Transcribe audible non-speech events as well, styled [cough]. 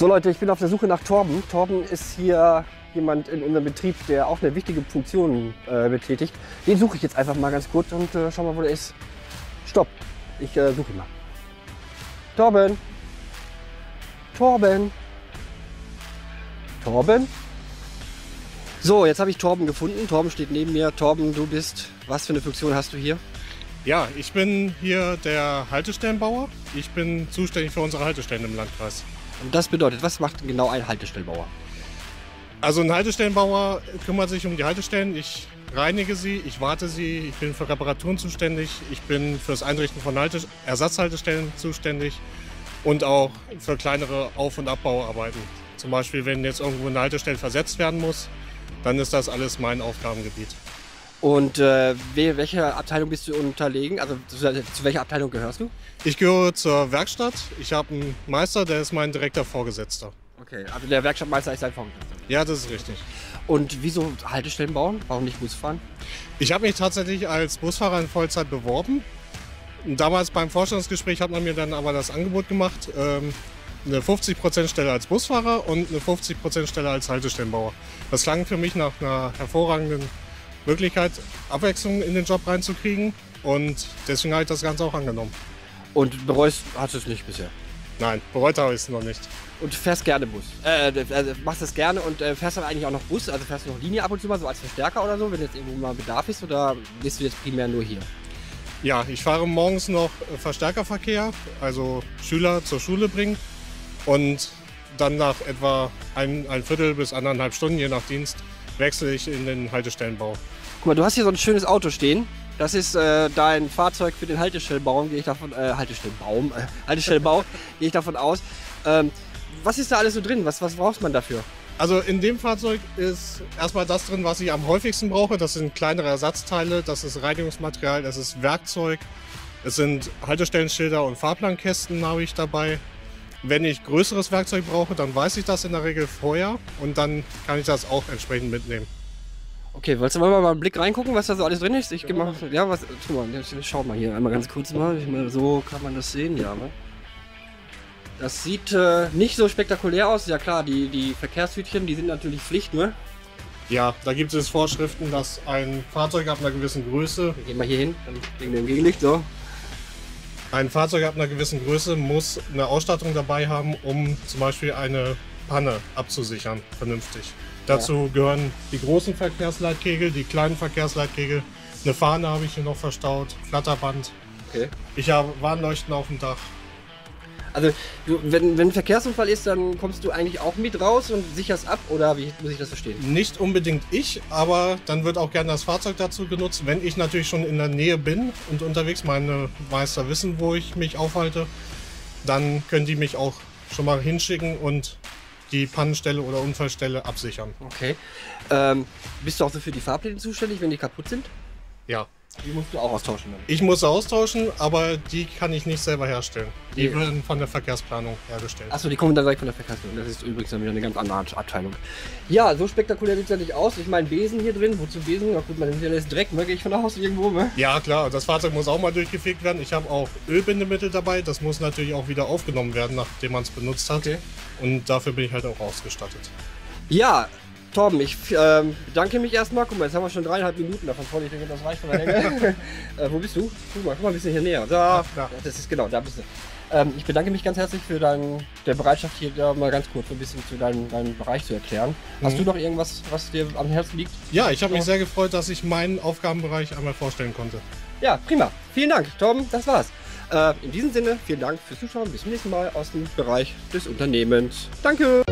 So Leute, ich bin auf der Suche nach Torben. Torben ist hier jemand in unserem Betrieb, der auch eine wichtige Funktion äh, betätigt. Den suche ich jetzt einfach mal ganz kurz und äh, schau mal, wo der ist. Stopp, ich äh, suche ihn mal. Torben. Torben. Torben. So, jetzt habe ich Torben gefunden. Torben steht neben mir. Torben, du bist, was für eine Funktion hast du hier? Ja, ich bin hier der Haltestellenbauer. Ich bin zuständig für unsere Haltestellen im Landkreis. Und das bedeutet, was macht genau ein Haltestellenbauer? Also ein Haltestellenbauer kümmert sich um die Haltestellen. Ich reinige sie, ich warte sie, ich bin für Reparaturen zuständig, ich bin für das Einrichten von Halte Ersatzhaltestellen zuständig und auch für kleinere Auf- und Abbauarbeiten. Zum Beispiel, wenn jetzt irgendwo eine Haltestelle versetzt werden muss, dann ist das alles mein Aufgabengebiet. Und äh, we- welcher Abteilung bist du unterlegen? Also zu, zu welcher Abteilung gehörst du? Ich gehöre zur Werkstatt. Ich habe einen Meister, der ist mein direkter Vorgesetzter. Okay, also der Werkstattmeister ist dein Vorgesetzter. Ja, das ist richtig. Und wieso Haltestellen bauen? Warum nicht Bus fahren? Ich habe mich tatsächlich als Busfahrer in Vollzeit beworben. Damals beim Vorstellungsgespräch hat man mir dann aber das Angebot gemacht, ähm, eine 50% Stelle als Busfahrer und eine 50% Stelle als Haltestellenbauer. Das klang für mich nach einer hervorragenden Möglichkeit, Abwechslung in den Job reinzukriegen und deswegen habe ich das Ganze auch angenommen. Und bereust hast du es nicht bisher? Nein, bereut habe ich es noch nicht. Und fährst gerne Bus? Äh, also machst das gerne und äh, fährst dann eigentlich auch noch Bus? Also fährst du noch Linie ab und zu mal so als Verstärker oder so, wenn jetzt irgendwo mal Bedarf ist? Oder bist du jetzt primär nur hier? Ja, ich fahre morgens noch äh, Verstärkerverkehr, also Schüler zur Schule bringen und dann nach etwa ein, ein Viertel bis anderthalb Stunden, je nach Dienst, wechsle ich in den Haltestellenbau. Guck mal, du hast hier so ein schönes Auto stehen. Das ist äh, dein Fahrzeug für den Haltestellenbau, gehe ich davon, äh, Haltestellenbaum, äh, Haltestellenbau, [laughs] gehe ich davon aus. Ähm, was ist da alles so drin? Was, was braucht man dafür? Also in dem Fahrzeug ist erstmal das drin, was ich am häufigsten brauche. Das sind kleinere Ersatzteile, das ist Reinigungsmaterial, das ist Werkzeug. Es sind Haltestellenschilder und Fahrplankästen habe ich dabei. Wenn ich größeres Werkzeug brauche, dann weiß ich das in der Regel vorher und dann kann ich das auch entsprechend mitnehmen. Okay, wolltest du mal, mal einen Blick reingucken, was da so alles drin ist? Ich geh mal, ja, was, tu mal, schau mal hier einmal ganz kurz mal. Ich meine, so kann man das sehen, ja. Ne? Das sieht äh, nicht so spektakulär aus. Ja klar, die, die Verkehrshütchen, die sind natürlich Pflicht, ne? Ja, da gibt es Vorschriften, dass ein Fahrzeug ab einer gewissen Größe, gehen mal hier hin, dann wegen dem Gegenlicht, so. ein Fahrzeug ab einer gewissen Größe muss eine Ausstattung dabei haben, um zum Beispiel eine Panne abzusichern, vernünftig. Dazu gehören die großen Verkehrsleitkegel, die kleinen Verkehrsleitkegel. Eine Fahne habe ich hier noch verstaut, Flatterband. Okay. Ich habe Warnleuchten auf dem Dach. Also, du, wenn, wenn ein Verkehrsunfall ist, dann kommst du eigentlich auch mit raus und sicherst ab, oder wie muss ich das verstehen? Nicht unbedingt ich, aber dann wird auch gerne das Fahrzeug dazu genutzt. Wenn ich natürlich schon in der Nähe bin und unterwegs, meine Meister wissen, wo ich mich aufhalte, dann können die mich auch schon mal hinschicken und die Pannenstelle oder Unfallstelle absichern. Okay. Ähm, bist du auch so für die Fahrpläne zuständig, wenn die kaputt sind? Ja. Die musst du auch austauschen dann. Ich muss austauschen, aber die kann ich nicht selber herstellen. Die Nee. werden von der Verkehrsplanung hergestellt. Achso, die kommen dann direkt von der Verkehrsplanung. Das ist übrigens dann wieder eine ganz andere Abteilung. Ja, so spektakulär sieht es ja nicht aus. Ich meine, Besen hier drin. Wozu Besen? Na gut, man hinterlässt Dreck, ne? Gehe ich von aus irgendwo, ne? Ja, klar, das Fahrzeug muss auch mal durchgefegt werden. Ich habe auch Ölbindemittel dabei. Das muss natürlich auch wieder aufgenommen werden, nachdem man es benutzt hat. Okay. Und dafür bin ich halt auch ausgestattet. Ja, Torben, ich ähm, bedanke mich erstmal. Guck mal, jetzt haben wir schon dreieinhalb Minuten davon voll. Ich denke, das reicht von der Länge. [laughs] äh, wo bist du? Guck mal, guck mal ein bisschen hier näher. Da, da. das ist genau, da bist du. Ähm, ich bedanke mich ganz herzlich für dein, der Bereitschaft, hier da mal ganz kurz ein bisschen zu deinem, deinem Bereich zu erklären. Hast Mhm. du noch irgendwas, was dir am Herzen liegt? Ja, ich habe mich sehr gefreut, dass ich meinen Aufgabenbereich einmal vorstellen konnte. Ja, prima. Vielen Dank, Torben. Das war's. Äh, in diesem Sinne, vielen Dank fürs Zuschauen. Bis zum nächsten Mal aus dem Bereich des Unternehmens. Danke.